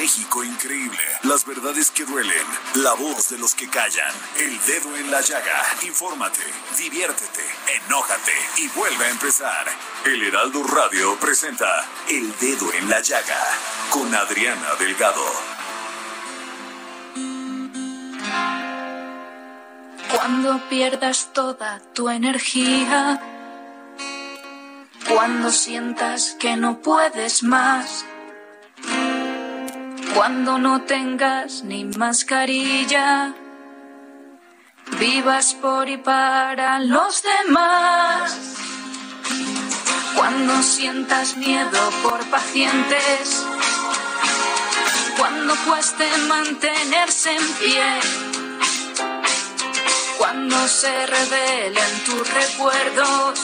México increíble. Las verdades que duelen. La voz de los que callan. El dedo en la llaga. Infórmate, diviértete, enójate y vuelve a empezar. El Heraldo Radio presenta El Dedo en la Llaga con Adriana Delgado. Cuando pierdas toda tu energía, cuando sientas que no puedes más, cuando no tengas ni mascarilla, vivas por y para los demás. Cuando sientas miedo por pacientes, cuando cueste mantenerse en pie cuando se revelen tus recuerdos,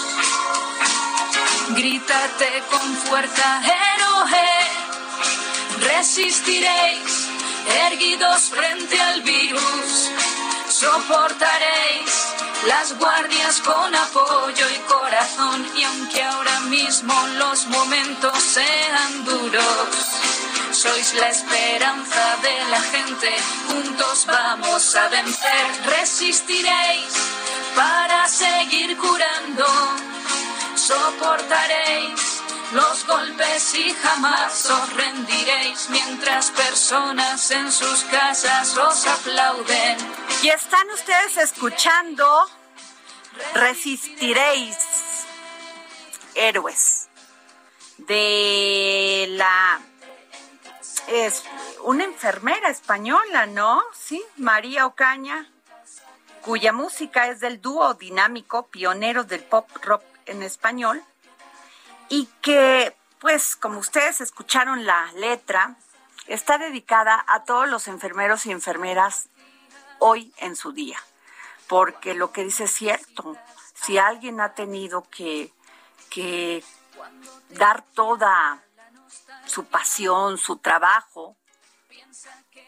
grítate con fuerza, héroe. Resistiréis, erguidos frente al virus, soportaréis las guardias con apoyo y corazón. Y aunque ahora mismo los momentos sean duros, sois la esperanza de la gente, juntos vamos a vencer, resistiréis para seguir curando, soportaréis los golpes y jamás os rendiréis mientras personas en sus casas os aplauden. Y están ustedes escuchando Resistiréis, héroes, de la es una enfermera española, ¿no? Sí, María Ocaña, cuya música es del dúo dinámico Pioneros del Pop Rock en español y que, pues, como ustedes escucharon la letra, está dedicada a todos los enfermeros y enfermeras hoy en su día, porque lo que dice es cierto, si alguien ha tenido que, que dar toda su pasión, su trabajo,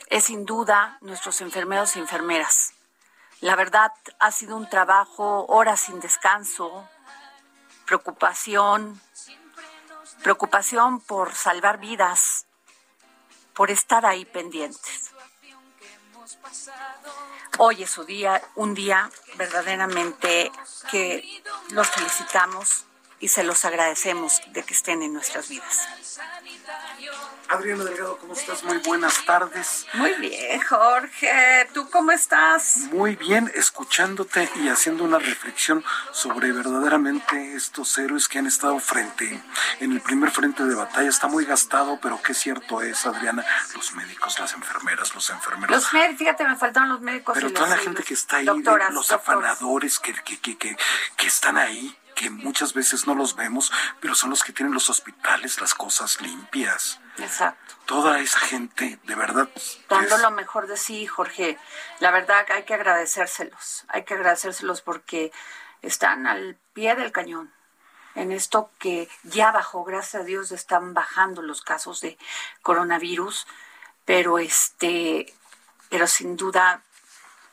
es sin duda nuestros enfermeros y enfermeras. La verdad ha sido un trabajo, horas sin descanso, preocupación, preocupación por salvar vidas, por estar ahí pendientes. Hoy es su día, un día verdaderamente que los felicitamos y se los agradecemos de que estén en nuestras vidas. Adriana Delgado, ¿cómo estás? Muy buenas tardes. Muy bien, Jorge. ¿Tú cómo estás? Muy bien, escuchándote y haciendo una reflexión sobre verdaderamente estos héroes que han estado frente, en el primer frente de batalla. Está muy gastado, pero qué cierto es, Adriana, los médicos, las enfermeras, los enfermeros. Los médicos, fíjate, me faltaron los médicos. Pero y toda los- la gente que está ahí, doctoras, los doctores. afanadores que, que, que, que, que están ahí, que muchas veces no los vemos, pero son los que tienen los hospitales, las cosas limpias. Exacto. Toda esa gente, de verdad. Dando es- lo mejor de sí, Jorge. La verdad hay que agradecérselos. Hay que agradecérselos porque están al pie del cañón. En esto que ya bajó, gracias a Dios, están bajando los casos de coronavirus. Pero este, pero sin duda,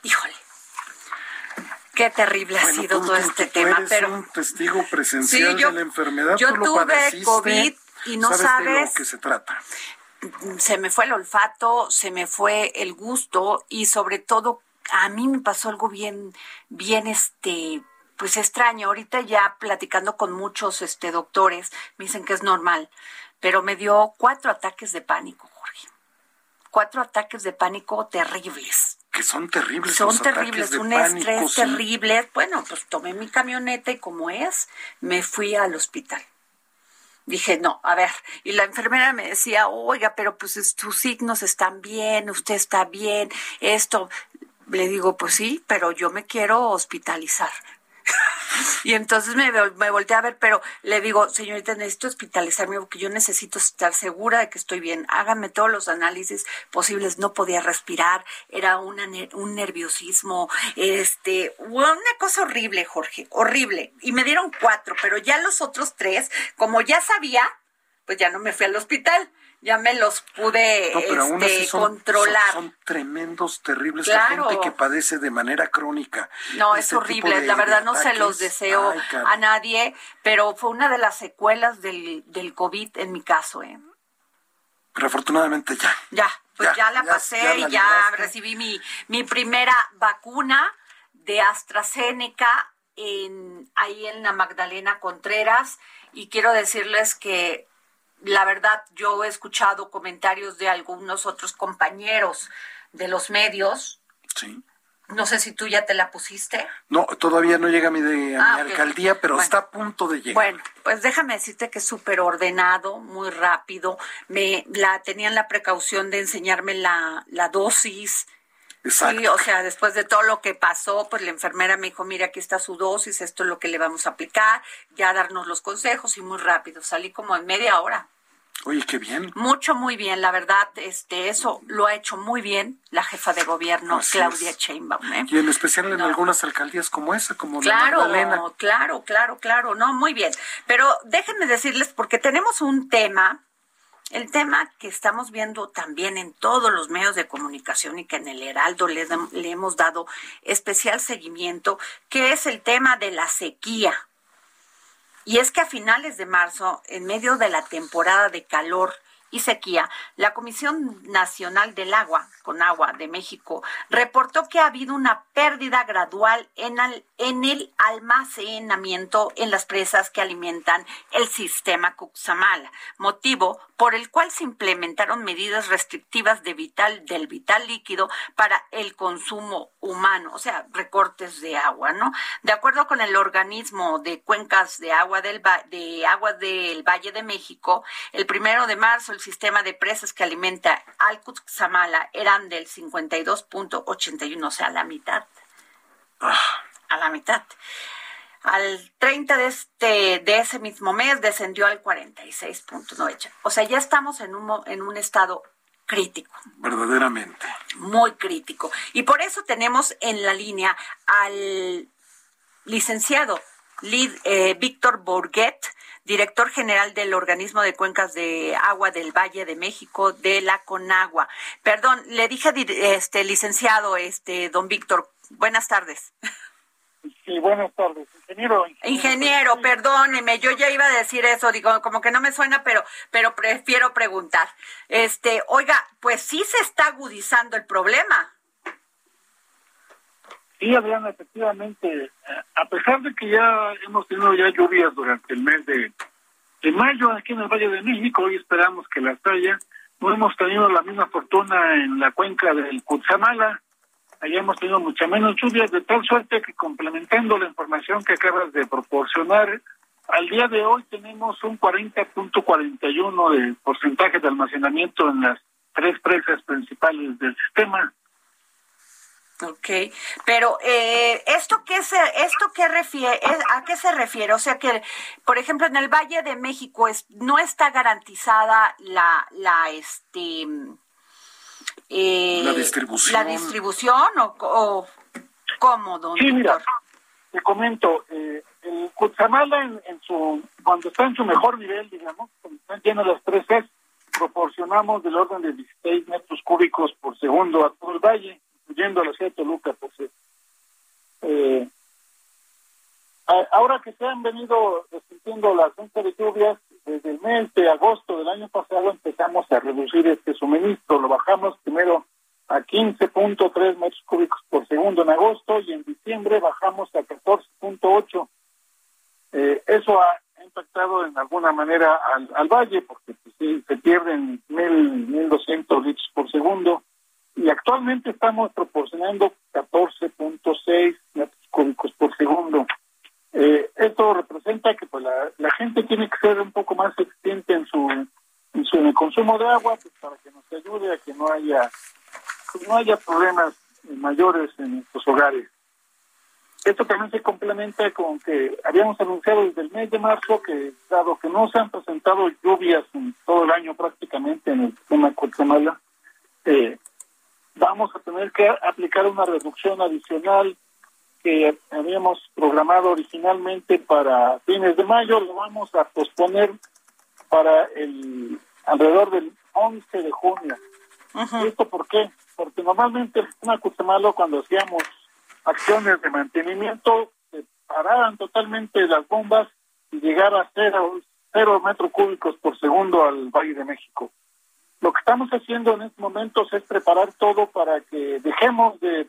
híjole, qué terrible ha sido tú- todo tú- este tú tema. eres Pero un testigo presencial Sí, yo- de la enfermedad. yo tú lo tuve padeciste, COVID y no sabes de sabes- lo que se trata. se me fue el olfato, se me fue el gusto y sobre todo a mí me pasó algo bien, bien este, pues extraño. Ahorita ya platicando con muchos este, doctores, me dicen que es normal, pero me dio cuatro ataques de pánico, Jorge. Cuatro ataques de pánico terribles. Que son terribles. Son terribles, un estrés terrible. Bueno, pues tomé mi camioneta y como es, me fui al hospital dije, no, a ver, y la enfermera me decía, oiga, pero pues tus signos están bien, usted está bien, esto, le digo, pues sí, pero yo me quiero hospitalizar. Y entonces me, me volteé a ver, pero le digo, señorita, necesito hospitalizarme porque yo necesito estar segura de que estoy bien. Hágame todos los análisis posibles. No podía respirar, era una, un nerviosismo, este, una cosa horrible, Jorge, horrible. Y me dieron cuatro, pero ya los otros tres, como ya sabía, pues ya no me fui al hospital ya me los pude este, controlar. Son, tremendos, terribles. La gente que padece de manera crónica. No, es este horrible. La verdad no se los deseo a nadie, pero fue una de las secuelas del, del COVID en mi caso. ¿eh? Pero afortunadamente ya. Ya, pues ya, la pasé y ya recibí mi, mi primera vacuna de AstraZeneca en, ahí en la Magdalena Contreras y quiero decirles que la verdad, yo he escuchado comentarios de algunos otros compañeros de los medios. Sí. No sé si tú ya te la pusiste. No, todavía no llega a mi, de, ah, alcaldía, pero está a punto de llegar. Bueno, pues déjame decirte que es súper ordenado, muy rápido. Me la tenían la precaución de enseñarme la, la dosis. Exacto. Sí, o sea, después de todo lo que pasó, pues la enfermera me dijo, mira, aquí está su dosis, esto es lo que le vamos a aplicar, ya darnos los consejos y muy rápido. Salí como en media hora. Oye, qué bien. Mucho, muy bien. La verdad, este, eso lo ha hecho muy bien la jefa de gobierno, Claudia Sheinbaum. ¿eh? Y en especial en algunas alcaldías como esa, como claro, la Magdalena. Claro, claro, claro. No, muy bien. Pero déjenme decirles, porque tenemos un tema, el tema que estamos viendo también en todos los medios de comunicación y que en el Heraldo le, le hemos dado especial seguimiento, que es el tema de la sequía. Y es que a finales de marzo, en medio de la temporada de calor y sequía, la Comisión Nacional del Agua, con agua de México, reportó que ha habido una pérdida gradual en, en el almacenamiento en las presas que alimentan el sistema Cuxamala, motivo por el cual se implementaron medidas restrictivas de vital, del vital líquido para el consumo humano, o sea, recortes de agua, ¿no? De acuerdo con el organismo de cuencas de agua del, de agua del Valle de México, el primero de marzo el sistema de presas que alimenta al eran del 52.81, o sea, la mitad. Ah. A la mitad. Al 30 de, este, de ese mismo mes descendió al 46.9. O sea, ya estamos en un, en un estado crítico. Verdaderamente. Muy crítico. Y por eso tenemos en la línea al licenciado eh, Víctor Borguet, director general del organismo de cuencas de agua del Valle de México de la Conagua. Perdón, le dije este licenciado este don Víctor, buenas tardes. Sí, buenas tardes, ingeniero. Ingeniero, perdóneme, yo ya iba a decir eso, digo, como que no me suena, pero, pero prefiero preguntar. Este, oiga, pues sí se está agudizando el problema. Sí, Adriana, efectivamente, a pesar de que ya hemos tenido ya lluvias durante el mes de, de mayo aquí en el Valle de México, hoy esperamos que las haya, no hemos tenido la misma fortuna en la cuenca del Cutzamala, Allá hemos tenido mucha menos lluvias, de tal suerte que complementando la información que acabas de proporcionar, al día de hoy tenemos un 40.41 de porcentaje de almacenamiento en las tres presas principales del sistema. Ok, pero eh, esto qué se, esto qué refiere, a qué se refiere, o sea que, por ejemplo, en el Valle de México es, no está garantizada la, la, este, eh, la distribución. ¿La distribución o, cómo, don Sí, mira, te comento, eh, el Cutzamala en, su, cuando está en su mejor nivel, digamos, cuando están llenos los tres proporcionamos del orden de 16 metros cúbicos por segundo a todo el valle, incluyendo a la ciudad de pues, eh, ahora que se han venido resintiendo las fuentes de lluvias, desde el mes de agosto del año pasado empezamos a reducir este suministro. Lo bajamos primero a 15.3 metros cúbicos por segundo en agosto y en diciembre bajamos a 14.8. Eh, eso ha impactado en alguna manera al, valle porque pues, se pierden 1.200 litros por segundo y actualmente estamos proporcionando 14.6 metros cúbicos por segundo. Eh, esto representa que pues, la, gente tiene que ser un poco más eficiente en su, en su consumo de agua pues, para que nos ayude a que no haya pues, no haya problemas mayores en nuestros hogares. Esto también se complementa con que habíamos anunciado desde el mes de marzo que, dado que no se han presentado lluvias en todo el año prácticamente en el sistema Guatemala, eh, vamos a tener que aplicar una reducción adicional que habíamos programado originalmente para fines de mayo, lo vamos a posponer para el alrededor del 11 de junio. ¿Esto por qué? Porque normalmente en Cutzamalo cuando hacíamos acciones de mantenimiento se paraban totalmente las bombas y llegar a cero, cero metros cúbicos por segundo al Valle de México. Lo que estamos haciendo en estos momentos es preparar todo para que dejemos de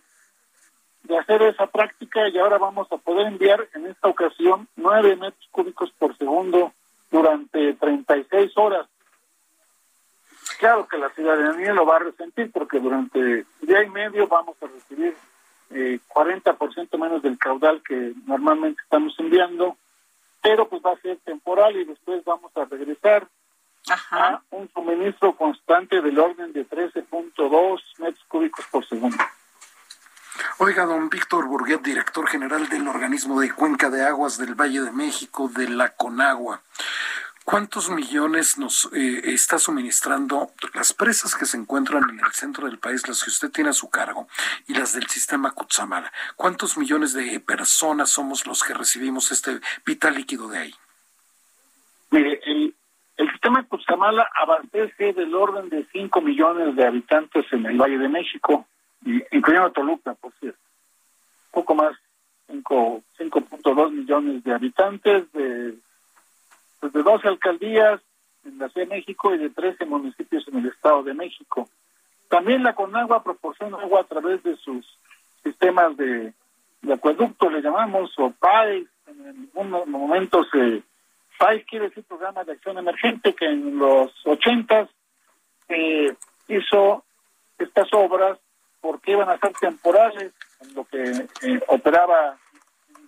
hacer esa práctica y ahora vamos a poder enviar en esta ocasión nueve metros cúbicos por segundo durante 36 horas. Claro que la ciudadanía lo va a resentir porque durante día y medio vamos a recibir eh, 40% menos del caudal que normalmente estamos enviando, pero pues va a ser temporal y después vamos a regresar a un suministro constante del orden de 13.2 metros cúbicos por segundo. Oiga, don Víctor Burguet, director general del organismo de Cuenca de Aguas del Valle de México, de la Conagua. ¿Cuántos millones nos eh, está suministrando las presas que se encuentran en el centro del país, las que usted tiene a su cargo, y las del sistema Cutzamala? ¿Cuántos millones de personas somos los que recibimos este vital líquido de ahí? Sistema Cutzamala abastece del orden de 5 millones de habitantes en el Valle de México incluyendo Toluca, por cierto. Poco más, 5.2 millones de habitantes, de, pues de 12 alcaldías en la Ciudad de México y de 13 municipios en el Estado de México. También la Conagua proporciona agua a través de sus sistemas de, acueducto, le llamamos, o PAES, en algunos momentos eh, PAES quiere decir Programa de Acción Emergente, que en los 80 eh, hizo estas obras porque iban a ser temporales, en lo que eh, operaba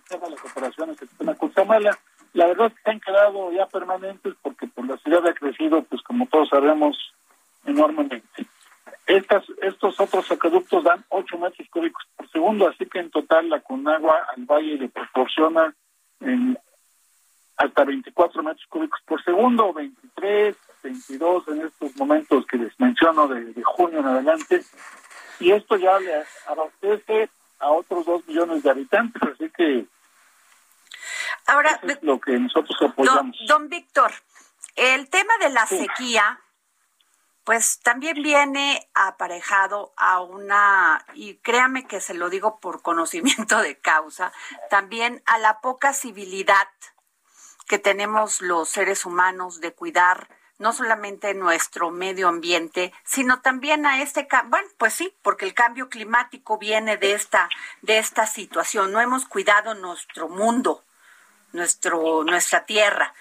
las operaciones del sistema Cutzamala. La verdad es que se han quedado ya permanentes porque por la ciudad ha crecido, pues como todos sabemos, enormemente. Estas, estos otros acueductos dan 8 metros cúbicos por segundo, así que en total la Conagua al valle le proporciona en hasta 24 metros cúbicos por segundo, 23, 22 en estos momentos que les menciono de junio en adelante, y esto ya le abastece a otros dos millones de habitantes, así que ahora es lo que nosotros apoyamos. Don, Víctor, el tema de la sequía, pues también viene aparejado a una, y créame que se lo digo por conocimiento de causa, también a la poca civilidad que tenemos los seres humanos de cuidar no solamente nuestro medio ambiente, sino también a este, bueno, pues sí, porque el cambio climático viene de esta, de esta situación. No hemos cuidado nuestro mundo, nuestro, nuestra tierra.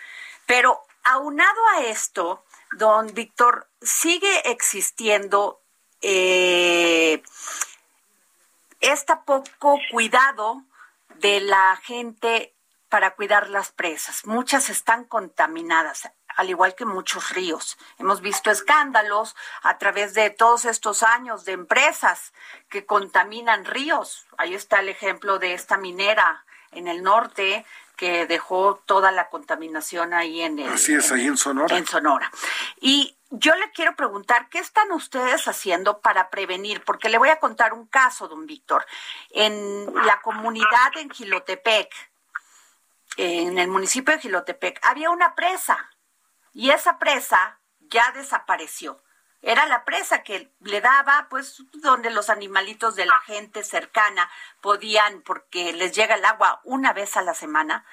Pero aunado a esto, don Víctor, sigue existiendo eh, este poco cuidado de la gente para cuidar las presas. Muchas están contaminadas al igual que muchos ríos. Hemos visto escándalos a través de todos estos años de empresas que contaminan ríos. Ahí está el ejemplo de esta minera en el norte que dejó toda la contaminación ahí en el, Así es, ahí en Sonora. En Sonora. Y yo le quiero preguntar, ¿qué están ustedes haciendo para prevenir? Porque le voy a contar un caso, don Víctor. En la comunidad en Gilotepec, en el municipio de Gilotepec, había una presa y esa presa ya desapareció. Era la presa que le daba, pues, donde los animalitos de la gente cercana podían, porque les llega el agua una vez a la semana,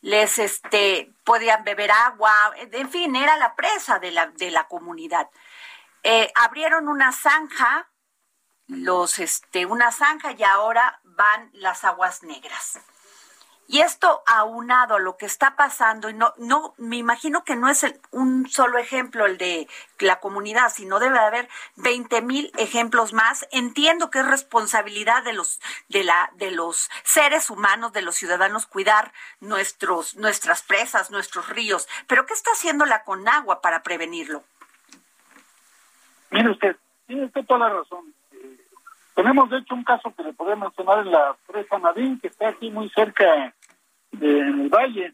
les, este, podían beber agua, en fin, era la presa de la, de la comunidad. Eh, abrieron una zanja los, este, una zanja y ahora van las aguas negras. Y esto aunado a lo que está pasando, y no, no, me imagino que no es un solo ejemplo el de la comunidad, sino debe haber 20 mil ejemplos más. Entiendo que es responsabilidad de los, de la, de los seres humanos, de los ciudadanos, cuidar nuestros, nuestras presas, nuestros ríos. Pero ¿qué está haciendo la Conagua para prevenirlo? Mire usted, tiene usted toda la razón. Tenemos de hecho un caso que le podemos mencionar en la presa Nadín, que está aquí muy cerca de, en el valle.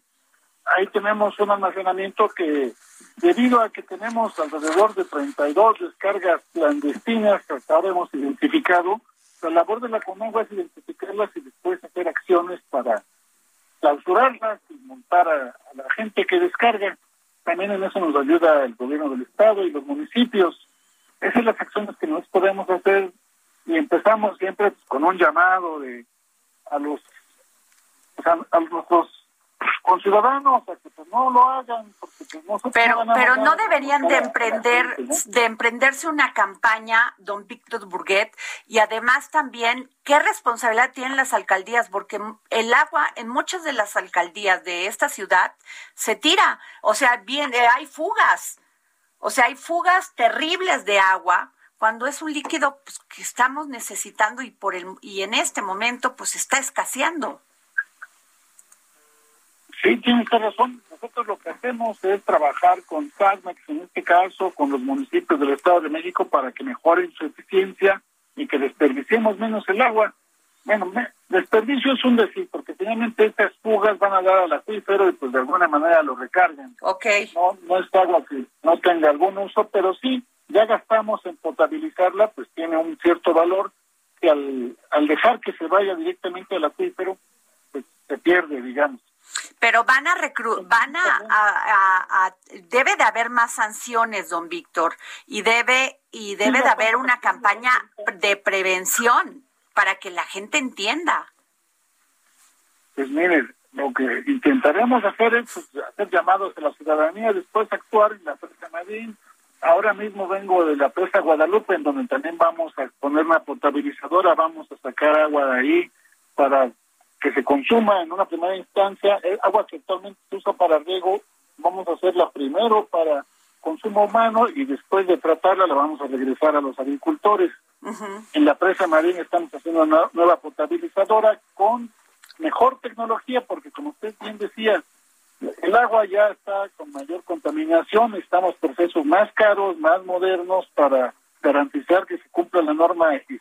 Ahí tenemos un almacenamiento que, debido a que tenemos alrededor de 32 descargas clandestinas que hasta ahora hemos identificado, la labor de la Conagua es identificarlas y después hacer acciones para clausurarlas y montar a, la gente que descarga. También en eso nos ayuda el gobierno del estado y los municipios. Esas son las acciones que nos podemos hacer y empezamos siempre con un llamado de a los a, nuestros conciudadanos a que pues, no lo hagan porque pues, pero pero no deberían de emprender de emprenderse una campaña don Víctor Burguet y además también qué responsabilidad tienen las alcaldías porque el agua en muchas de las alcaldías de esta ciudad se tira. O sea bien eh, hay fugas. O sea hay fugas terribles de agua cuando es un líquido pues, que estamos necesitando y por el y en este momento pues está escaseando Sí, tiene usted razón. Nosotros lo que hacemos es trabajar con SASMEX, en este caso, con los municipios del Estado de México para que mejoren su eficiencia y que desperdiciemos menos el agua. Bueno, desperdicio es un decir, porque finalmente estas fugas van a dar al acuífero y pues de alguna manera lo recargan. Ok. No, no es agua que no tenga algún uso, pero sí, ya gastamos en potabilizarla, pues tiene un cierto valor que al, al dejar que se vaya directamente al acuífero, pues se pierde, digamos pero van a recru van a, debe de haber más sanciones, don Víctor, y debe y debe de haber una campaña de prevención para que la gente entienda. Pues mire, lo que intentaremos hacer es pues, hacer llamados a la ciudadanía, después actuar en la presa Madín. Ahora mismo vengo de la presa Guadalupe, en donde también vamos a poner una potabilizadora, vamos a sacar agua de ahí para que se consuma en una primera instancia, el agua que actualmente se usa para riego, vamos a hacerla primero para consumo humano y después de tratarla la vamos a regresar a los agricultores. En la presa marina estamos haciendo una nueva potabilizadora con mejor tecnología porque como usted bien decía, el agua ya está con mayor contaminación, estamos procesos más caros, más modernos para garantizar que se cumpla la norma y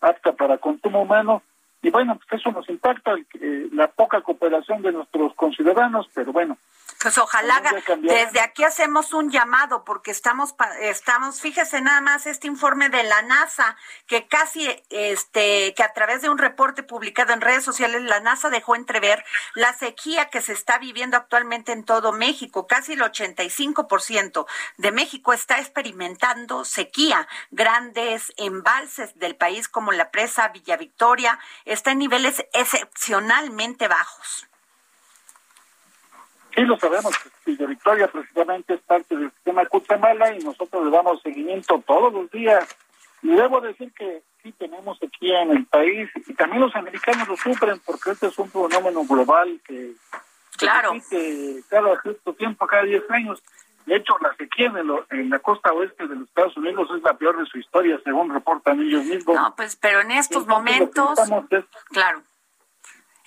apta para consumo humano. Y bueno, pues eso nos impacta, eh, la poca cooperación de nuestros conciudadanos, pero bueno, pues ojalá desde aquí hacemos un llamado porque estamos estamos fíjese nada más este informe de la NASA que casi este que a través de un reporte publicado en redes sociales la NASA dejó entrever la sequía que se está viviendo actualmente en todo México, casi el 85% de México está experimentando sequía. Grandes embalses del país como la presa Villa Victoria está en niveles excepcionalmente bajos. Sí, lo sabemos. Villa Victoria precisamente es parte del sistema Cuchamala y nosotros le damos seguimiento todos los días. Y debo decir que sí tenemos sequía en el país y también los americanos lo sufren porque este es un fenómeno global que claro. que cada cierto tiempo, cada 10 años. De hecho, la sequía en, en, la costa oeste de los Estados Unidos es la peor de su historia, según reportan ellos mismos. No, pues, pero en estos momentos, claro.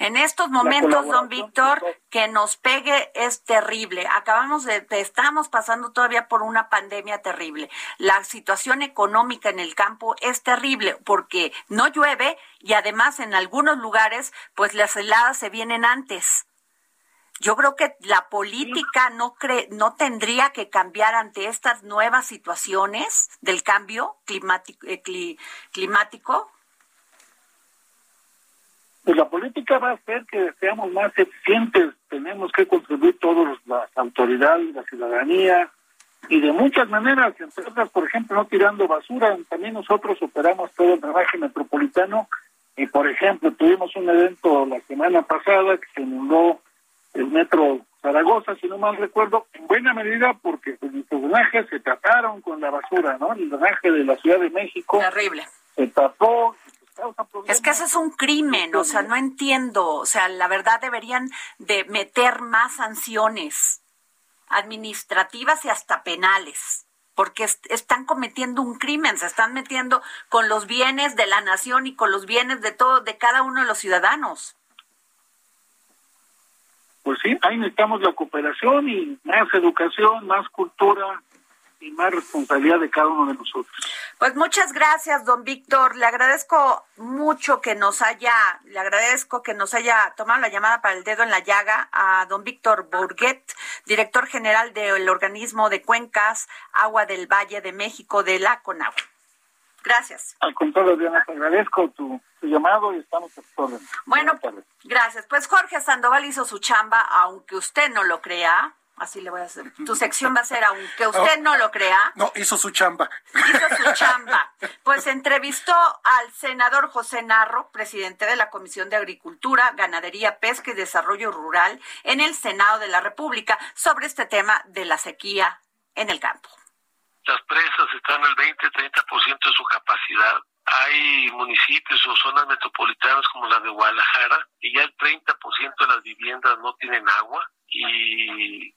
En estos momentos, don Víctor, que nos pegue es terrible. Acabamos de, estamos pasando todavía por una pandemia terrible. La situación económica en el campo es terrible porque no llueve y además en algunos lugares, pues las heladas se vienen antes. Yo creo que la política no cree, no tendría que cambiar ante estas nuevas situaciones del cambio climático. Eh, climático pues la política va a hacer que seamos más eficientes. Tenemos que contribuir todos, las autoridades, la ciudadanía, y de muchas maneras, entre otras, por ejemplo, no tirando basura. También nosotros operamos todo el drenaje metropolitano y, por ejemplo, tuvimos un evento la semana pasada que se inundó el metro Zaragoza, si no mal recuerdo, en buena medida porque pues, nuestros drenajes se trataron con la basura, ¿no? El drenaje de la Ciudad de México. Terrible se tapó. Es que eso es un crimen, o sea, no entiendo, o sea, la verdad deberían de meter más sanciones administrativas y hasta penales porque están cometiendo un crimen, se están metiendo con los bienes de la nación y con los bienes de todo, de cada uno de los ciudadanos. Pues sí, ahí necesitamos la cooperación y más educación, más cultura, y más responsabilidad de cada uno de nosotros. Pues muchas gracias, don Víctor. Le agradezco mucho que nos haya, le agradezco que nos haya tomado la llamada para el dedo en la llaga a don Víctor Bourguet, director general del organismo de cuencas Agua del Valle de México de la CONAGUA. Gracias. Al contrario, Diana, te agradezco tu, llamado y estamos a tu Bueno, gracias. Pues Jorge Sandoval hizo su chamba, aunque usted no lo crea Así le voy a hacer. Tu sección va a ser, aunque usted no, lo crea. No, hizo su chamba. Hizo su chamba. Pues entrevistó al senador José Narro, presidente de la Comisión de Agricultura, Ganadería, Pesca y Desarrollo Rural en el Senado de la República sobre este tema de la sequía en el campo. Las presas están al 20-30% de su capacidad hay municipios o zonas metropolitanas como la de Guadalajara y ya el 30% de las viviendas no tienen agua y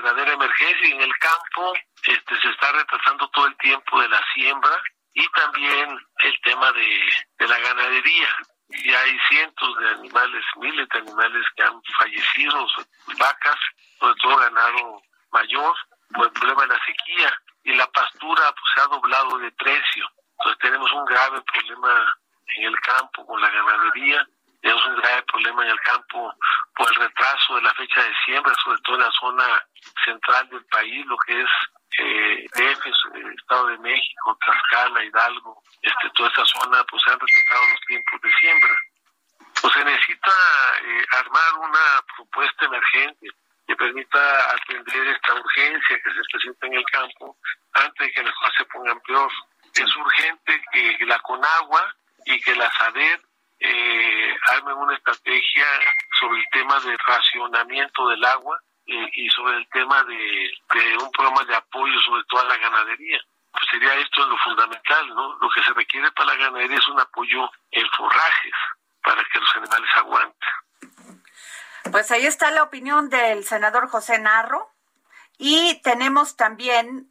verdadera emergencia en el campo este se está retrasando todo el tiempo de la siembra y también el tema de, de la ganadería. Y hay cientos de animales miles de animales que han fallecido vacas sobre todo ganado mayor por el problema de la sequía. Y la pastura pues se ha doblado de precio. Entonces tenemos un grave problema en el campo con la ganadería tenemos un grave problema en el campo por el retraso de la fecha de siembra, sobre todo en la zona central del país, lo que es eh, DF, eh, Estado de México, Tlaxcala, Hidalgo, este, toda esa zona, pues se han retrasado los tiempos de siembra. Pues se necesita eh, armar una propuesta emergente que permita atender esta urgencia que se presenta en el campo antes de que las cosas se pongan peor. Es urgente que la Conagua y que la SADER eh, armen una estrategia sobre el tema de racionamiento del agua eh, y sobre el tema de, un programa de apoyo sobre toda la ganadería. Pues sería esto lo fundamental, ¿no? Lo que se requiere para la ganadería es un apoyo en forrajes para que los animales aguanten. Pues ahí está la opinión del senador José Narro. Y tenemos también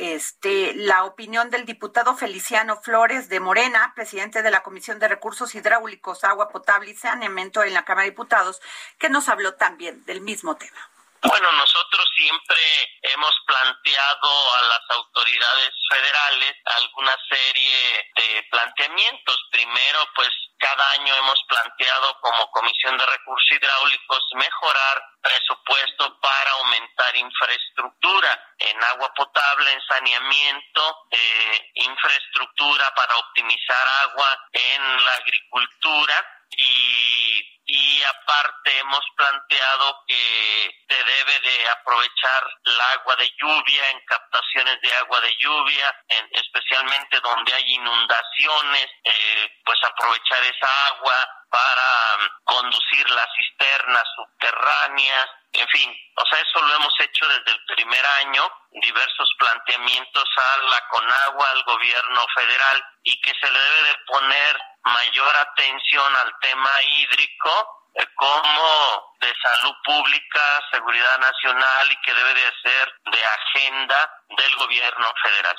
este, la opinión del diputado Feliciano Flores de Morena, presidente de la Comisión de Recursos Hidráulicos, Agua Potable y Saneamiento en la Cámara de Diputados, que nos habló también del mismo tema. Bueno, nosotros siempre hemos planteado a las autoridades federales alguna serie de planteamientos. Primero, pues cada año hemos planteado como Comisión de Recursos Hidráulicos mejorar presupuesto para aumentar infraestructura en agua potable, en saneamiento, eh, infraestructura para optimizar agua en la agricultura y, y aparte hemos planteado que se debe de aprovechar el agua de lluvia en captaciones de agua de lluvia, en, especialmente donde hay inundaciones, eh, pues aprovechar esa agua para um, conducir las cisternas subterráneas, en fin, o sea, eso lo hemos hecho desde el primer año, diversos planteamientos a la CONAGUA, al gobierno federal, y que se le debe de poner mayor atención al tema hídrico eh, como de salud pública, seguridad nacional y que debe de ser de agenda del gobierno federal.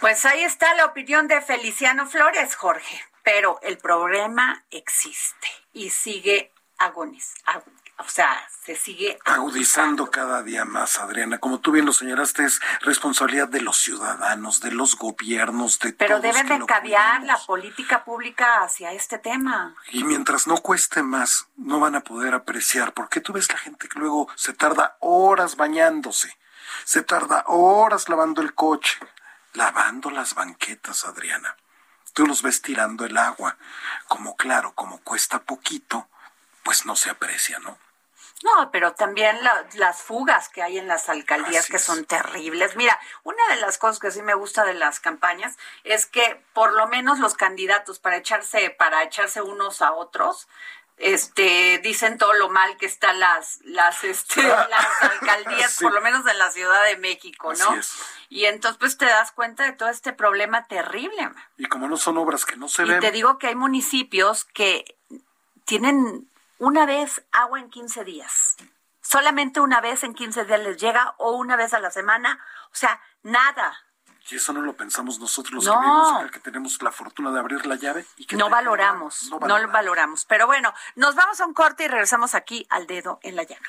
Pues ahí está la opinión de Feliciano Flores, Jorge, pero el problema existe y sigue agonis, o sea, se sigue agudizando cada día más, Adriana. Como tú bien lo señalaste, es responsabilidad de los ciudadanos, de los gobiernos, de Pero deben de cambiar la política pública hacia este tema. Y mientras no cueste más, no van a poder apreciar, porque tú ves la gente que luego se tarda horas bañándose, se tarda horas lavando el coche, lavando las banquetas, Adriana. Tú los ves tirando el agua. Como claro, como cuesta poquito, pues no se aprecia, ¿no? No, pero también las fugas que hay en las alcaldías que son terribles. Mira, una de las cosas que sí me gusta de las campañas es que por lo menos los candidatos para echarse para echarse unos a otros este dicen todo lo mal que están las las este las alcaldías por lo menos en la Ciudad de México, ¿no? Y entonces pues te das cuenta de todo este problema terrible. Y como no son obras que no se y ven. te digo que hay municipios que tienen una vez agua en 15 días. Solamente una vez en 15 días les llega o una vez a la semana. O sea, nada. Y eso no lo pensamos nosotros los No. que vivimos que tenemos la fortuna de abrir la llave y que No valoramos, no no lo valoramos. valoramos. Pero bueno, nos vamos a un corte y regresamos aquí al dedo en la llaga.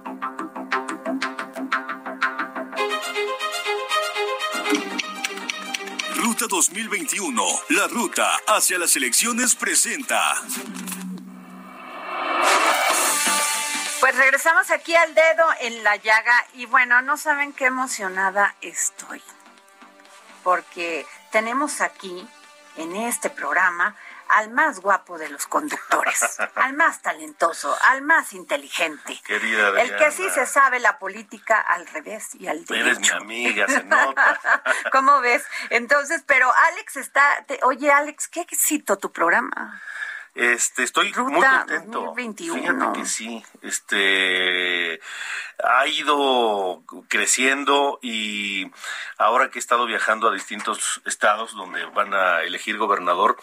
Ruta 2021, la ruta hacia las elecciones presenta. Pues regresamos aquí al dedo en la llaga y bueno, no saben qué emocionada estoy. Porque tenemos aquí, en este programa, al más guapo de los conductores, al más talentoso, al más inteligente. Querida El que sí Adriana. se sabe la política al revés y al derecho. Eres mi amiga, se nota. ¿Cómo ves? Entonces, pero Alex está, te- oye Alex, qué éxito tu programa. Este, estoy muy contento. 2021. Fíjate que sí. Este ha ido creciendo y ahora que he estado viajando a distintos estados donde van a elegir gobernador,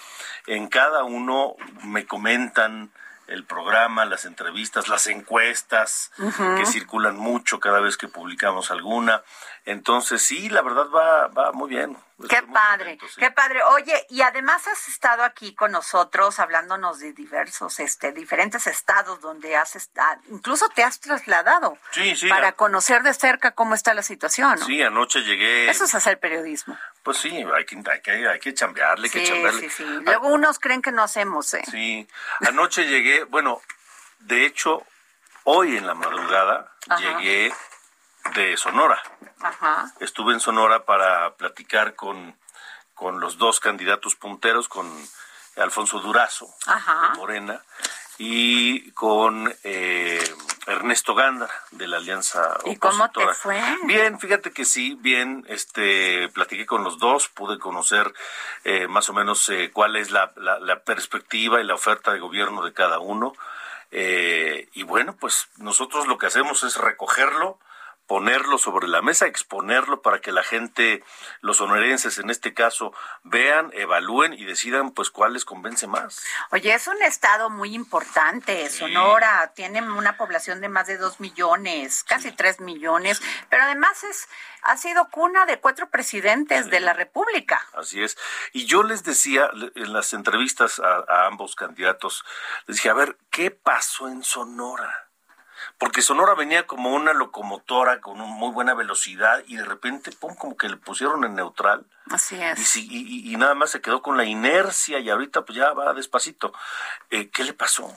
en cada uno me comentan el programa, las entrevistas, las encuestas que circulan mucho cada vez que publicamos alguna. Entonces, sí, la verdad va, va muy bien. Qué muy padre, contento, sí. qué padre. Oye, y además has estado aquí con nosotros hablándonos de diversos, este, diferentes estados donde has estado, incluso te has trasladado Sí, sí. para a- conocer de cerca cómo está la situación, ¿no? Sí, anoche llegué. Eso es hacer periodismo. Pues sí, hay que, hay que, hay que chambearle, hay que chambearle. sí, sí. Ah, Luego unos creen que no hacemos, ¿eh? Sí, anoche llegué, bueno, de hecho, hoy en la madrugada Ajá. llegué de Sonora. Ajá. Estuve en Sonora para platicar con, con los dos candidatos punteros, con Alfonso Durazo, Ajá. de Morena, y con eh, Ernesto Gándara, de la Alianza ¿Y cómo te fue? Bien, fíjate que sí, bien, este, platiqué con los dos, pude conocer eh, más o menos eh, cuál es la, la- la perspectiva y la oferta de gobierno de cada uno. Eh, y bueno, pues nosotros lo que hacemos es recogerlo, ponerlo sobre la mesa, exponerlo para que la gente, los sonorenses en este caso, vean, evalúen y decidan pues cuál les convence más. Oye, es un estado muy importante, Sonora, tiene una población de más de dos millones, casi tres millones, pero además es, ha sido cuna de cuatro presidentes de la República. Así es. Y yo les decía en las entrevistas a, a ambos candidatos, les dije, a ver, ¿qué pasó en Sonora? Porque Sonora venía como una locomotora con un- muy buena velocidad y de repente, pum, como que le pusieron en neutral Así y, es. y- y nada más se quedó con la inercia y ahorita pues ya va despacito. Eh, ¿Qué le pasó?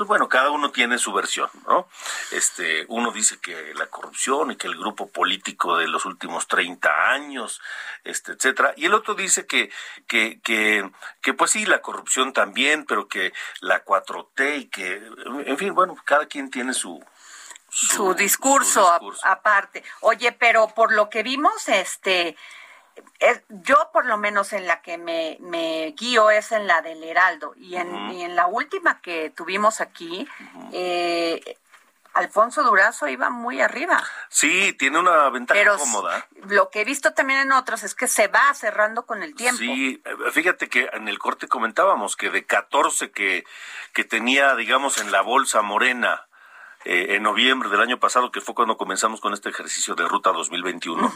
Entonces, bueno, cada uno tiene su versión, ¿no? Este, uno dice que la corrupción y que el grupo político de los últimos 30 años, este, etcétera, y el otro dice que, que, que, que pues sí, la corrupción también, pero que la 4T y que, en fin, bueno, cada quien tiene su, su, discurso, aparte. Oye, pero por lo que vimos, este, yo por lo menos en la que me, me, guío es en la del Heraldo y en, en la última que tuvimos aquí, eh, Alfonso Durazo iba muy arriba. Sí, tiene una ventaja cómoda. Lo que he visto también en otros es que se va cerrando con el tiempo. Sí, eh, fíjate que en el corte comentábamos que de 14 que, que tenía, digamos, en la bolsa morena, eh, en noviembre del año pasado, que fue cuando comenzamos con este ejercicio de Ruta 2021,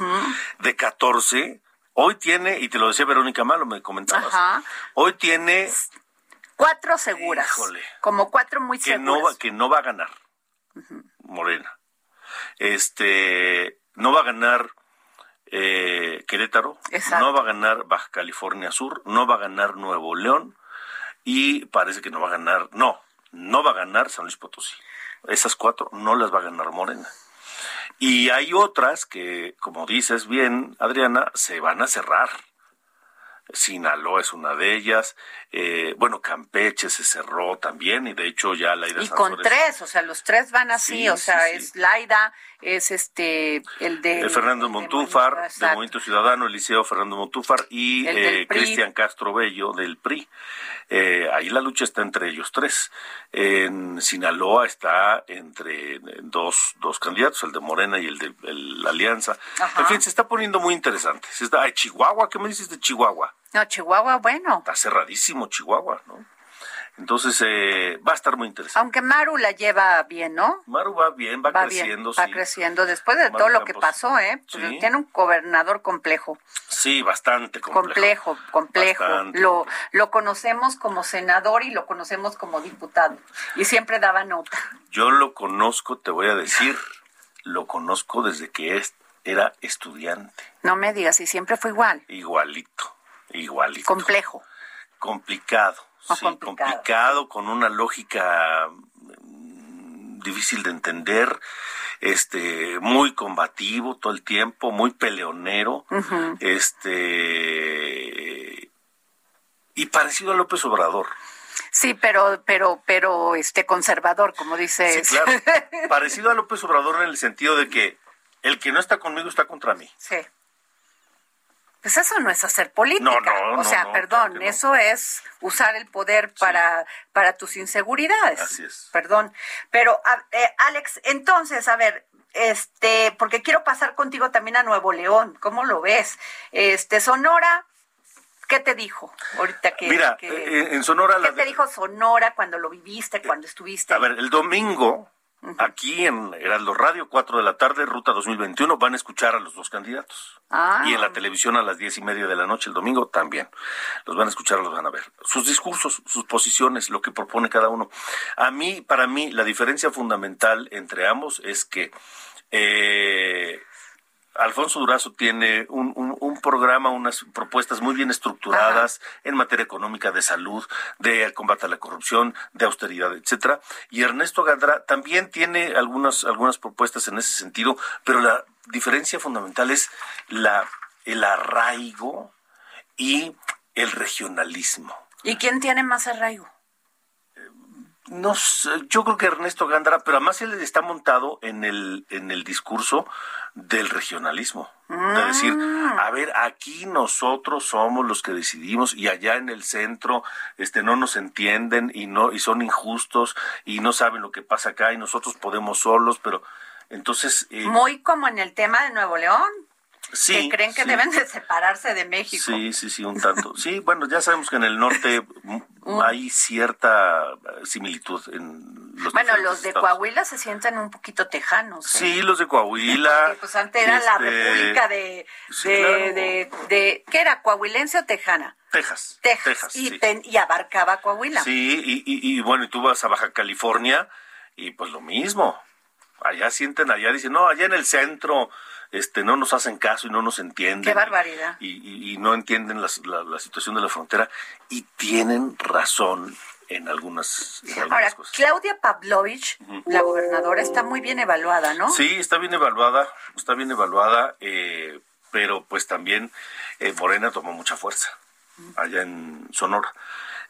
de 14, hoy tiene, y te lo decía Verónica Malo, me comentabas, hoy tiene... Cuatro seguras. Como cuatro muy que No va, que no va a ganar Morena. Este, no va a ganar eh, Querétaro, no va a ganar Baja California Sur, no va a ganar Nuevo León y parece que no va a ganar, no, no va a ganar San Luis Potosí. Esas cuatro no las va a ganar Morena. Y hay otras que, como dices bien, Adriana, se van a cerrar. Sinaloa es una de ellas. Eh, bueno, Campeche se cerró también y de hecho ya Laida Y con tres, o sea, los tres van así, o sea, es Laida, es este, el de... Fernando Montúfar, del Movimiento Ciudadano, Eliseo Fernando Montúfar y eh, Cristian Castro Bello del PRI. Eh, ahí la lucha está entre ellos tres. En Sinaloa está entre dos, dos candidatos, el de Morena y el de la Alianza. En fin, se está poniendo muy interesante. Se está, Chihuahua, ¿qué me dices de Chihuahua? No, Chihuahua, bueno. Está cerradísimo Chihuahua, ¿no? Entonces eh, va a estar muy interesante. Aunque Maru la lleva bien, ¿no? Maru va bien, va, creciendo. va creciendo después de todo lo que pasó, ¿eh? Pues tiene un gobernador complejo. Sí, bastante complejo. Complejo, complejo. Lo, lo conocemos como senador y lo conocemos como diputado. Y siempre daba nota. Yo lo conozco, te voy a decir, lo conozco desde que era estudiante. No me digas, y siempre fue igual. Igualito, igualito. Complejo. Complicado sí, complicado. con una lógica mm, difícil de entender, este, muy combativo todo el tiempo, muy peleonero, este, y parecido a López Obrador. Sí, pero, pero, pero, este, conservador, como dice. Sí, claro. parecido a López Obrador en el sentido de que el que no está conmigo está contra mí. Sí. Pues eso no es hacer política. o sea, perdón, eso es usar el poder para, para tus inseguridades. Así es. Perdón. Pero, eh, Alex, entonces, a ver, este, porque quiero pasar contigo también a Nuevo León. ¿Cómo lo ves? Este, Sonora, ¿Qué te dijo ahorita que... Mira, eh, en Sonora... ¿Qué te dijo Sonora cuando lo viviste, cuando estuviste? A ver, el domingo, aquí en Heraldo Radio, 4 de la tarde, Ruta 2021, van a escuchar a los dos candidatos. Ah. Y en la televisión a las diez y media de la noche el domingo también. Los van a escuchar, los van a ver. Sus discursos, sus posiciones, lo que propone cada uno. A mí, para mí, la diferencia fundamental entre ambos es que eh, Alfonso Durazo tiene un, un, programa, unas propuestas muy bien estructuradas en materia económica, de salud, de combate a la corrupción, de austeridad, etcétera. Y Ernesto Gandra también tiene algunas, algunas propuestas en ese sentido, pero la diferencia fundamental es la, el arraigo y el regionalismo. ¿Y quién tiene más arraigo? No yo creo que Ernesto Gándara, pero además él está montado en el, en el discurso del regionalismo. De decir, Ah. a ver, aquí nosotros somos los que decidimos y allá en el centro este no nos entienden y no y son injustos y no saben lo que pasa acá y nosotros podemos solos, pero entonces eh, Muy como en el tema de Nuevo León. sí, que creen que sí. deben de separarse de México. Sí, sí, sí, un tanto. Sí, bueno, ya sabemos que en el norte mm, hay cierta eh, similitud en los Bueno, los de estados. Coahuila se sienten un poquito tejanos. ¿eh? Sí, los de Coahuila. Porque, pues antes era la este, república de, sí, de, claro. de, de- ¿qué era? ¿Coahuilense o tejana? Texas. Texas. y, sí. ten- y abarcaba Coahuila. Sí, y, y, y bueno, y tú vas a Baja California y pues lo mismo. Allá sienten, allá dicen, no, allá en el centro este no nos hacen caso y no nos entienden. Qué barbaridad. Y, y- y no entienden las- la, la situación de la frontera. Y tienen razón en algunas, Ahora, Claudia Pavlovich, la gobernadora, está muy bien evaluada, ¿no? Sí, está bien evaluada, está bien evaluada, eh, pero pues también eh, Morena tomó mucha fuerza allá en Sonora.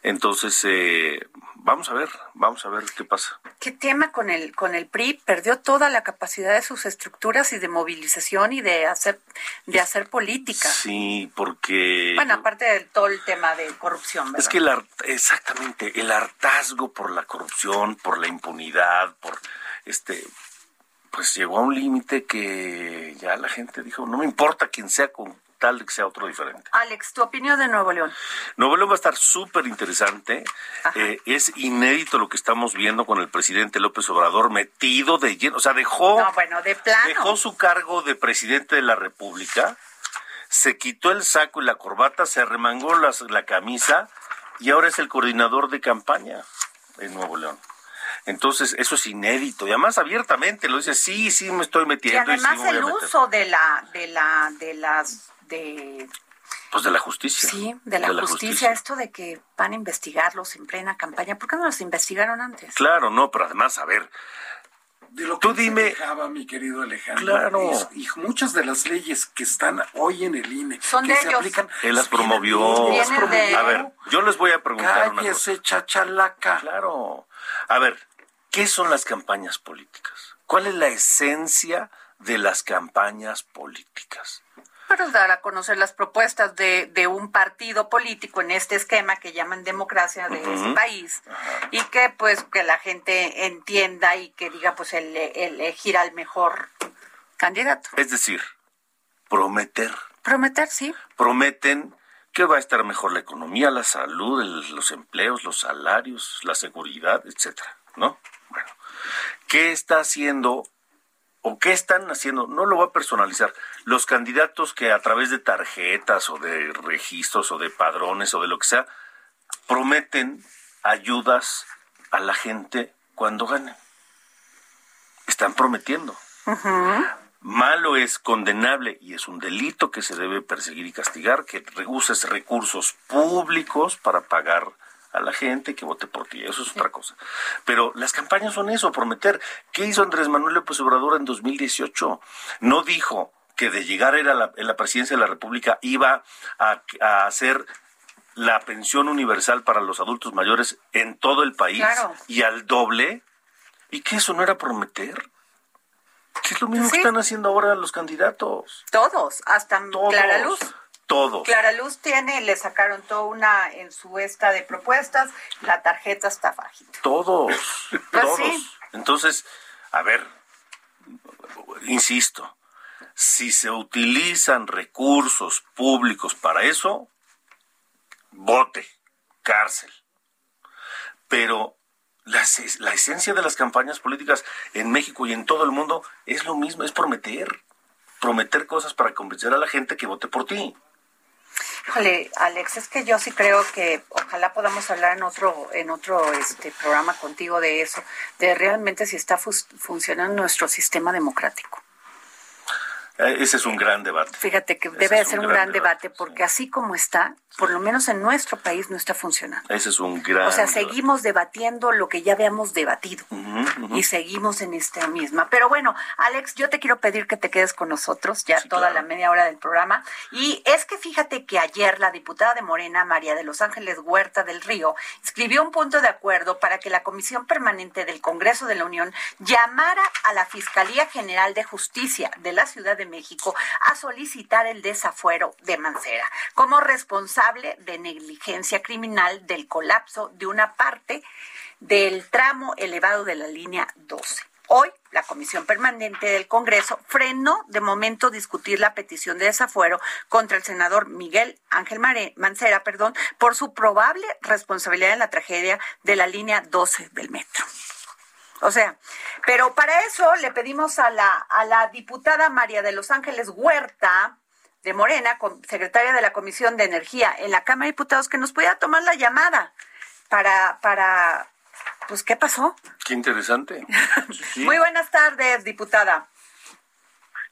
Entonces, eh, vamos a ver, vamos a ver qué pasa. ¿Qué tema con el con el PRI? Perdió toda la capacidad de sus estructuras y de movilización y de hacer de hacer política. Sí, porque bueno, aparte de todo el tema de corrupción. ¿verdad? Es que el, exactamente el hartazgo por la corrupción, por la impunidad, por este pues llegó a un límite que ya la gente dijo, no me importa quién sea con tal que sea otro diferente. Alex, tu opinión de Nuevo León. Nuevo León va a estar súper interesante. Eh, es inédito lo que estamos viendo con el presidente López Obrador metido de lleno. O sea, dejó, no, bueno, de plano. dejó su cargo de presidente de la República, se quitó el saco y la corbata, se arremangó las, la camisa y ahora es el coordinador de campaña en Nuevo León. Entonces, eso es inédito. Y además abiertamente lo dice, sí, sí me estoy metiendo. Y además el uso de la, de la, de las de pues de la justicia. Sí, de la, justicia, esto de que van a investigarlos en plena campaña, ¿por qué no los investigaron antes? Claro, no, pero además, a ver, de lo que Tú dime, se mi querido Alejandro. Claro. y muchas de las leyes que están hoy en el INE, Son que de se ellos. aplican. Él las promovió. A ver, yo les voy a preguntar una cosa. chachalaca. Claro. A ver, ¿qué son las campañas políticas? ¿Cuál es la esencia de las campañas políticas? Para dar a conocer las propuestas de, de, un partido político en este esquema que llaman democracia de ese país y que pues que la gente entienda y que diga pues el, elegir al mejor candidato. Es decir, prometer. Prometer, sí. Prometen que va a estar mejor la economía, la salud, los empleos, los salarios, la seguridad, etcétera, ¿no? Bueno, ¿qué está haciendo o qué están haciendo, no lo voy a personalizar, los candidatos que a través de tarjetas o de registros o de padrones o de lo que sea, prometen ayudas a la gente cuando ganen. Están prometiendo. Malo es condenable y es un delito que se debe perseguir y castigar, que uses recursos públicos para pagar a la gente que vote por ti. Eso es otra cosa. Pero las campañas son eso, prometer. ¿Qué hizo Andrés Manuel López Obrador en 2018? No dijo que de llegar a la, en la presidencia de la República iba a, hacer la pensión universal para los adultos mayores en todo el país y al doble. ¿Y que eso no era prometer? ¿Qué es lo mismo que están haciendo ahora los candidatos? Todos, hasta Clara Luz. Todos. Clara Luz tiene, le sacaron toda una en su esta de propuestas, la tarjeta está bajita. Todos, pues todos. Entonces, a ver, insisto, si se utilizan recursos públicos para eso, vote, cárcel. Pero la, la, esencia de las campañas políticas en México y en todo el mundo es lo mismo, es prometer. Prometer cosas para convencer a la gente que vote por ti. Híjole, Alex, es que yo sí creo que ojalá podamos hablar en otro en otro este programa contigo de eso, de realmente si está funcionando nuestro sistema democrático. Eh, ese es un gran debate. Fíjate que debe ser un gran, debate, porque así como está, por lo menos en nuestro país no está funcionando. Ese es un gran. O sea, seguimos debatiendo lo que ya habíamos debatido y seguimos en esta misma. Pero bueno, Alex, yo te quiero pedir que te quedes con nosotros ya toda la media hora del programa. Y es que fíjate que ayer la diputada de Morena, María de Los Ángeles Huerta del Río, escribió un punto de acuerdo para que la Comisión Permanente del Congreso de la Unión llamara a la Fiscalía General de Justicia de la Ciudad México a solicitar el desafuero de Mancera como responsable de negligencia criminal del colapso de una parte del tramo elevado de la línea 12. Hoy, la Comisión Permanente del Congreso frenó de momento discutir la petición de desafuero contra el senador Miguel Ángel Mancera, perdón, por su probable responsabilidad en la tragedia de la línea 12 del metro. O sea, pero para eso le pedimos a la, a la diputada María de Los Ángeles Huerta de Morena, secretaria de la Comisión de Energía en la Cámara de Diputados, que nos pudiera tomar la llamada para, para, pues, ¿qué pasó? Qué interesante. Muy buenas tardes, diputada.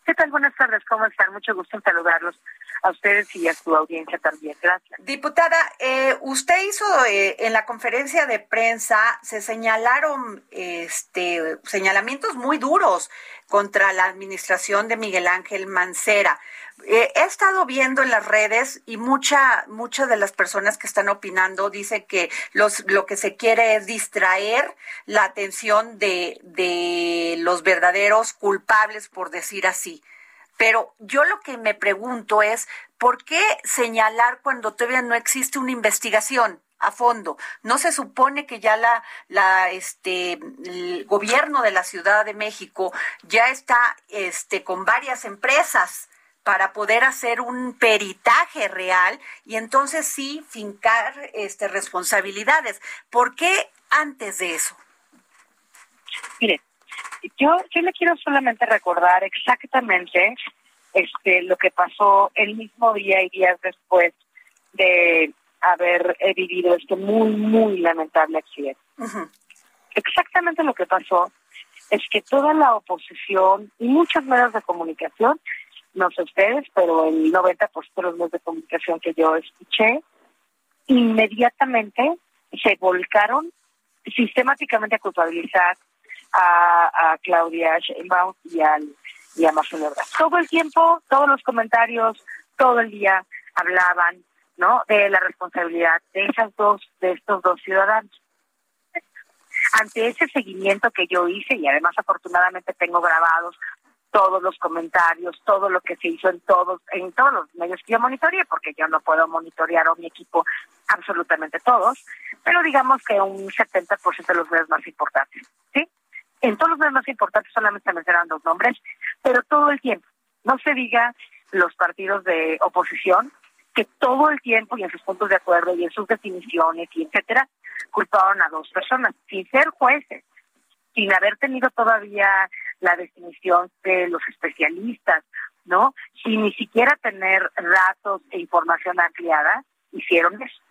¿Qué tal? Buenas tardes, ¿cómo están? Mucho gusto en saludarlos. A ustedes y a su audiencia también. Gracias. Diputada, eh, usted hizo eh, en la conferencia de prensa, se señalaron este, señalamientos muy duros contra la administración de Miguel Ángel Mancera. Eh, he estado viendo en las redes y mucha, muchas de las personas que están opinando dicen que los, lo que se quiere es distraer la atención de, de los verdaderos culpables, por decir así. Pero yo lo que me pregunto es, ¿por qué señalar cuando todavía no existe una investigación? a fondo. No se supone que ya la, este, el gobierno de la Ciudad de México ya está, este, con varias empresas para poder hacer un peritaje real y entonces sí fincar este, responsabilidades. ¿Por qué antes de eso? Mire, yo, yo le quiero solamente recordar exactamente este, lo que pasó el mismo día y días después de haber vivido este muy, muy lamentable accidente. Exactamente lo que pasó es que toda la oposición y muchos medios de comunicación no sé ustedes, pero el 90% de los medios de comunicación que yo escuché, inmediatamente se volcaron sistemáticamente a culpabilizar a, Claudia Sheinbaum y, al, y a Marcelo Ebrard. Todo el tiempo, todos los comentarios, todo el día hablaban no de la responsabilidad de esas dos de estos dos ciudadanos ante ese seguimiento que yo hice y además afortunadamente tengo grabados todos los comentarios, todo lo que se hizo en todos, en todos los medios que yo monitoreé, porque yo no puedo monitorear a mi equipo absolutamente todos, pero digamos que un 70% de los medios más importantes, ¿sí? En todos los más importantes solamente mencionan dos nombres, pero todo el tiempo. No se diga los partidos de oposición que todo el tiempo y en sus puntos de acuerdo y en sus definiciones y etcétera, culpaban a dos personas, sin ser jueces, sin haber tenido todavía la definición de los especialistas, ¿no? Sin ni siquiera tener datos e información ampliada, hicieron eso.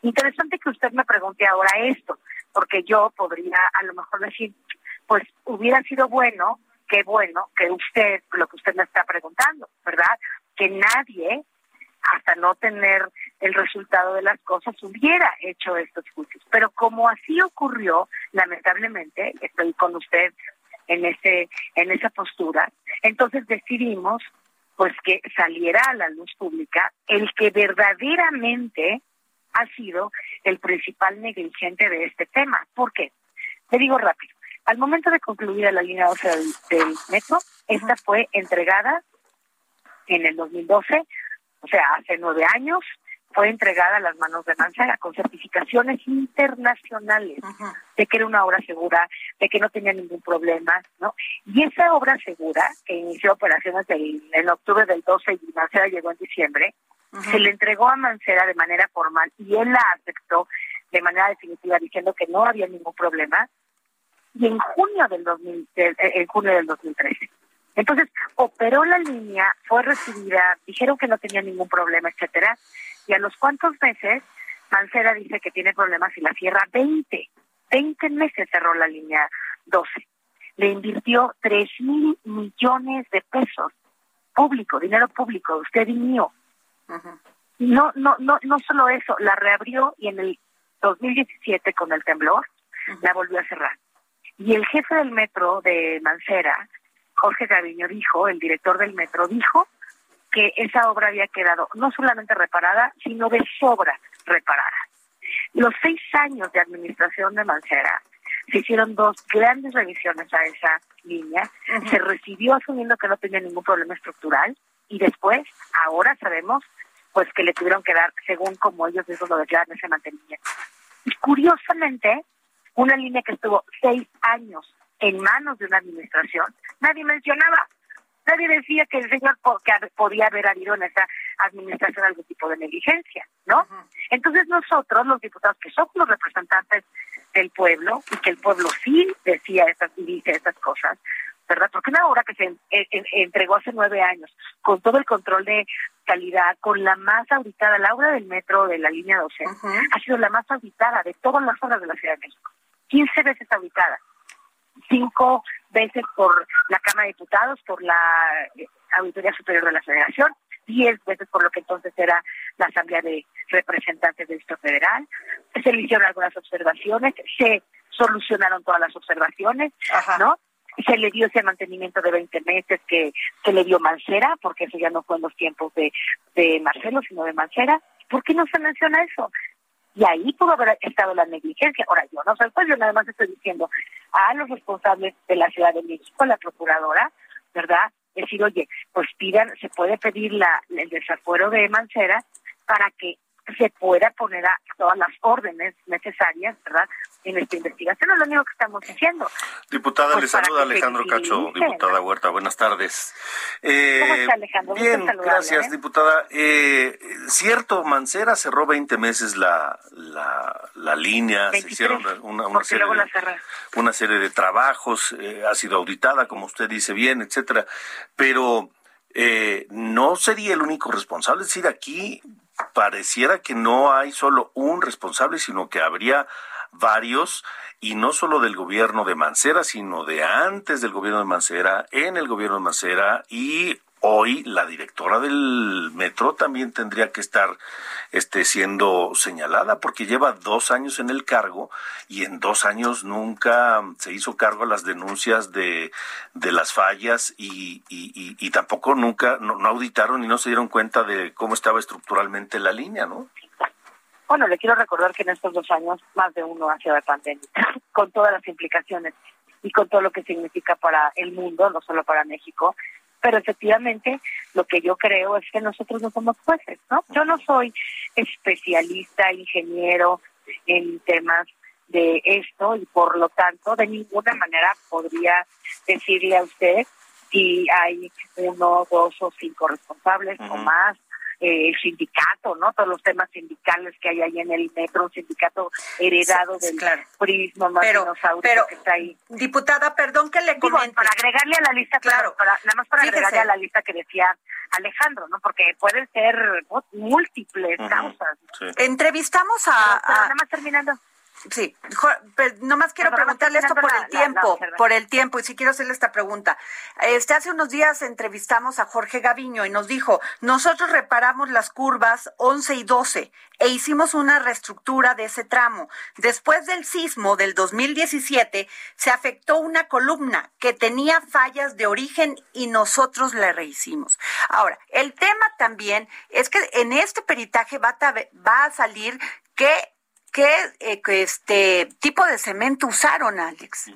Interesante que usted me pregunte ahora esto, porque yo podría a lo mejor decir, pues hubiera sido bueno, qué bueno que usted, lo que usted me está preguntando, ¿verdad? Que nadie, hasta no tener el resultado de las cosas, hubiera hecho estos juicios. Pero como así ocurrió, lamentablemente, estoy con usted en ese en esa postura. Entonces decidimos pues que saliera a la luz pública el que verdaderamente ha sido el principal negligente de este tema. ¿Por qué? Le digo rápido. Al momento de concluir la línea 12 del, del metro, esta fue entregada en el 2012, o sea, hace nueve años, fue entregada a las manos de Mancera con certificaciones internacionales de que era una obra segura, de que no tenía ningún problema, ¿no? Y esa obra segura, que inició operaciones en octubre del 12 y Mancera llegó en diciembre, se le entregó a Mancera de manera formal y él la aceptó de manera definitiva diciendo que no había ningún problema y en junio del 2000, en junio del 2013 entonces, operó la línea, fue recibida, dijeron que no tenía ningún problema, etcétera, y a los cuantos meses, Mancera dice que tiene problemas y la cierra 20. 20 meses cerró la línea 12. Le invirtió 3 mil millones de pesos público, dinero público, usted y mío. No, no, no, no solo eso, la reabrió y en el 2017 con el temblor la volvió a cerrar. Y el jefe del metro de Mancera, Jorge Gaviño dijo, el director del metro dijo que esa obra había quedado no solamente reparada, sino de sobra reparada. Los seis años de administración de Mancera se hicieron dos grandes revisiones a esa línea, se recibió asumiendo que no tenía ningún problema estructural y después, ahora sabemos, pues que le tuvieron que dar, según como ellos mismos lo declaran, ese mantenimiento. Y curiosamente, una línea que estuvo seis años en manos de una administración, nadie mencionaba Nadie decía que el señor podía haber habido en esa administración algún tipo de negligencia, ¿no? Entonces nosotros, los diputados que somos los representantes del pueblo y que el pueblo sí decía estas y dice estas cosas, ¿verdad? Porque una obra que se entregó hace nueve años, con todo el control de calidad, con la más auditada, la obra del metro de la línea 12, ha sido la más auditada de todas las obras de la Ciudad de México. 15 veces auditada cinco veces por la Cámara de Diputados, por la Auditoría Superior de la Federación, diez veces por lo que entonces era la Asamblea de Representantes del Estado Federal. Se le hicieron algunas observaciones, se solucionaron todas las observaciones, ¿no? se le dio ese mantenimiento de 20 meses que, se le dio Mancera, porque eso ya no fue en los tiempos de, de Marcelo, sino de Mancera. ¿Por qué no se menciona eso? Y ahí pudo haber estado la negligencia. Ahora, yo no soy pues, yo nada más estoy diciendo a los responsables de la Ciudad de México, la procuradora, ¿verdad? Decir, oye, pues pidan, se puede pedir la, el desafuero de Mancera para que se pueda poner a todas las órdenes necesarias, ¿verdad? En esta investigación es lo único que estamos diciendo. Diputada, pues le saluda Alejandro Cacho, diputada Huerta, buenas tardes. Eh, ¿Cómo está Alejandro? Bien, gracias, ¿eh? diputada. Eh, cierto, Mancera cerró 20 meses la, la, la línea, se hicieron una, una serie, de, una serie de trabajos, eh, ha sido auditada, como usted dice bien, etcétera, pero... Eh, no sería el único responsable. Es decir, aquí pareciera que no hay solo un responsable, sino que habría varios, y no solo del gobierno de Mancera, sino de antes del gobierno de Mancera, en el gobierno de Mancera y hoy la directora del metro también tendría que estar este, siendo señalada porque lleva dos años en el cargo y en dos años nunca se hizo cargo a las denuncias de, de las fallas y, y, tampoco nunca no, auditaron y no se dieron cuenta de cómo estaba estructuralmente la línea, ¿no? Bueno, le quiero recordar que en estos dos años más de uno ha sido de pandemia, con todas las implicaciones y con todo lo que significa para el mundo, no solo para México, pero efectivamente lo que yo creo es que nosotros no somos jueces, ¿no? Yo no soy especialista, ingeniero en temas de esto y por lo tanto de ninguna manera podría decirle a usted si hay uno, dos o cinco responsables o más eh, sindicato, ¿no? Todos los temas sindicales que hay ahí en el metro, un sindicato heredado del claro. prisma más pero, pero, que está ahí. Diputada, perdón que le comente. para agregarle a la lista, claro, para, nada más para agregarle a la lista que decía Alejandro, ¿no? Porque pueden ser múltiples causas. Entrevistamos a, a... nada más terminando. Sí, nomás quiero preguntarle esto por el tiempo, por el tiempo, y si quiero hacerle esta pregunta. Este, hace unos días entrevistamos a Jorge Gaviño y nos dijo, nosotros reparamos las curvas 11 y 12 e hicimos una reestructura de ese tramo. Después del sismo del 2017, se afectó una columna que tenía fallas de origen y nosotros la rehicimos. Ahora, el tema también es que en este peritaje va a, va a salir que ¿Qué eh, este tipo de cemento usaron, Alex?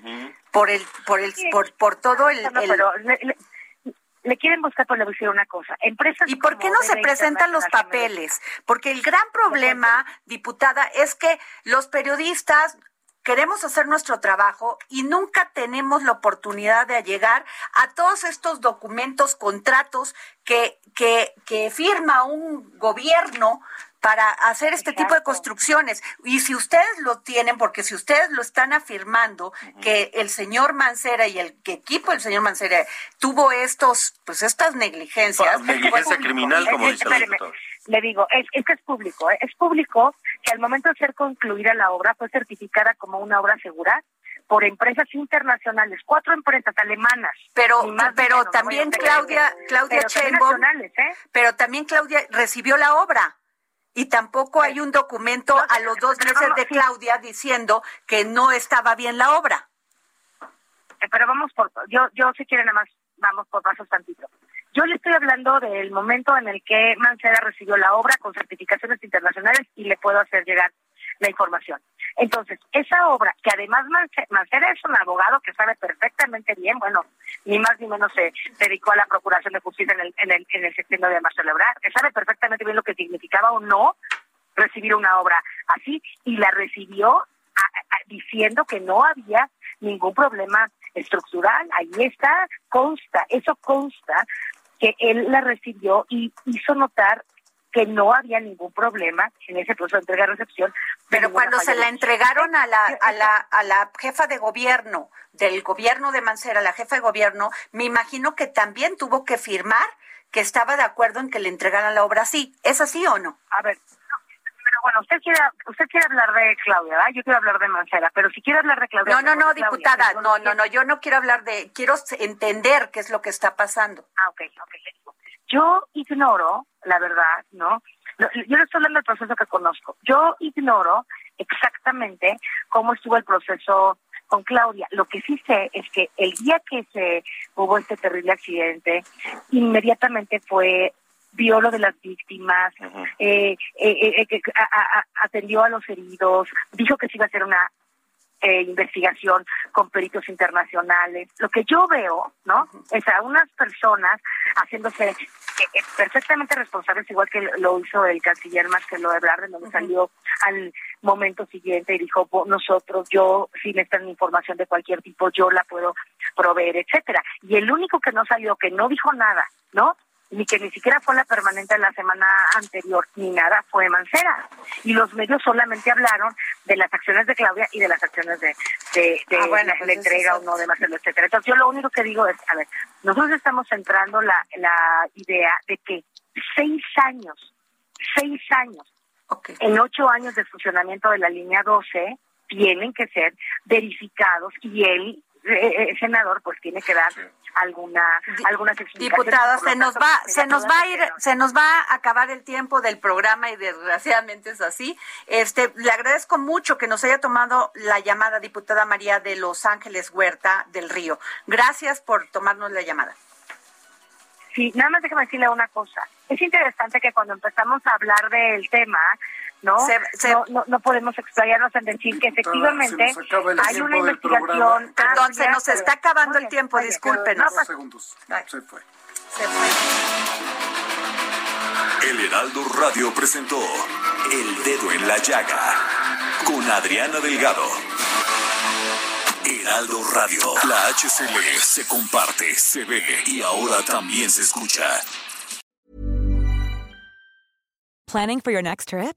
Por el, por el, por, por todo el. le, quieren buscar por decir una cosa. Empresas ¿Y por qué no se presentan los papeles? Porque el gran problema, diputada, es que los periodistas queremos hacer nuestro trabajo y nunca tenemos la oportunidad de llegar a todos estos documentos, contratos que, que, que firma un gobierno para hacer este tipo de construcciones. Y si ustedes lo tienen, porque si ustedes lo están afirmando, que el señor Mancera y el equipo del señor Mancera tuvo estos, pues estas negligencias. Negligencia criminal, como dice el. Le digo, es, es que es público, ¿eh? es público que al momento de ser concluida la obra fue certificada como una obra segura por empresas internacionales, cuatro empresas alemanas. Pero, pero también Claudia, Claudia ¿eh? pero también Claudia recibió la obra. Y tampoco hay un documento a los dos meses de Claudia diciendo que no estaba bien la obra. Eh, pero vamos por, yo, yo si quieren nada más, vamos por pasos tantito. Yo le estoy hablando del momento en el que Mancera recibió la obra con certificaciones internacionales y le puedo hacer llegar la información. Entonces, esa obra, que además Mancera es un abogado que sabe perfectamente bien, bueno, ni más ni menos se dedicó a la procuración de justicia en el, en el, en el sexenio de Marcelo Ebrard, sabe perfectamente bien lo que significaba o no recibir una obra así, y la recibió diciendo que no había ningún problema estructural, ahí está, consta, eso consta que él la recibió y hizo notar que no había ningún problema en ese proceso de entrega-recepción. Pero cuando se la entregaron a la, a, la, a la jefa de gobierno, del gobierno de Mancera, la jefa de gobierno, me imagino que también tuvo que firmar que estaba de acuerdo en que le entregaran la obra así. ¿Es así o no? A ver, bueno, usted quiere, usted quiere hablar de Claudia, ¿verdad? Yo quiero hablar de Mancera, pero si quiere hablar de Claudia... No, no, no, diputada, no, no, no, yo no quiero hablar de, quiero entender qué es lo que está pasando. Ah, ok, ok, le digo. Yo ignoro, la verdad, ¿no? Yo no estoy hablando del proceso que conozco. Yo ignoro exactamente cómo estuvo el proceso con Claudia. Lo que sí sé es que el día que se hubo este terrible accidente, inmediatamente fue vio lo de las víctimas, eh, eh, eh, eh, que a- a- atendió a los heridos, dijo que se iba a hacer una eh, investigación con peritos internacionales. Lo que yo veo, ¿no? Es a unas personas haciéndose eh, eh, perfectamente responsables, igual que lo hizo el canciller Marcelo Ebrard, donde salió al momento siguiente y dijo, "Bo- nosotros, yo, si necesitan información de cualquier tipo, yo la puedo proveer, etcétera. Y el único que no salió, que no dijo nada, ¿no? Ni que ni siquiera fue la permanente la semana anterior, ni nada, fue Mancera. Y los medios solamente hablaron de las acciones de Claudia y de las acciones de, de, de Ah, bueno, la, pues la entrega o no de Marcelo, etcétera. Entonces yo lo único que digo es, a ver, nosotros estamos centrando la, la idea de que seis años, seis años, en ocho años de funcionamiento de la línea 12, tienen que ser verificados y el eh, eh, senador pues tiene que dar alguna algunas explicaciones. Se nos tanto, va, se nos va a ir, se nos va a acabar el tiempo del programa y desgraciadamente es así. Este, le agradezco mucho que nos haya tomado la llamada, diputada María de Los Ángeles Huerta del Río. Gracias por tomarnos la llamada. Sí, nada más déjame decirle una cosa. Es interesante que cuando empezamos a hablar del tema, ¿no? Se- se- no, no, no podemos explayarnos en decir que efectivamente acaba el hay una investigación. Perdón, se nos está acabando el tiempo, bien. discúlpenos. Dos segundos. Se fue. Se fue. El Heraldo Radio presentó El Dedo en la Llaga con Adriana Delgado. Heraldo Radio, la HCL se comparte, se ve y ahora también se escucha. Planning for your next trip?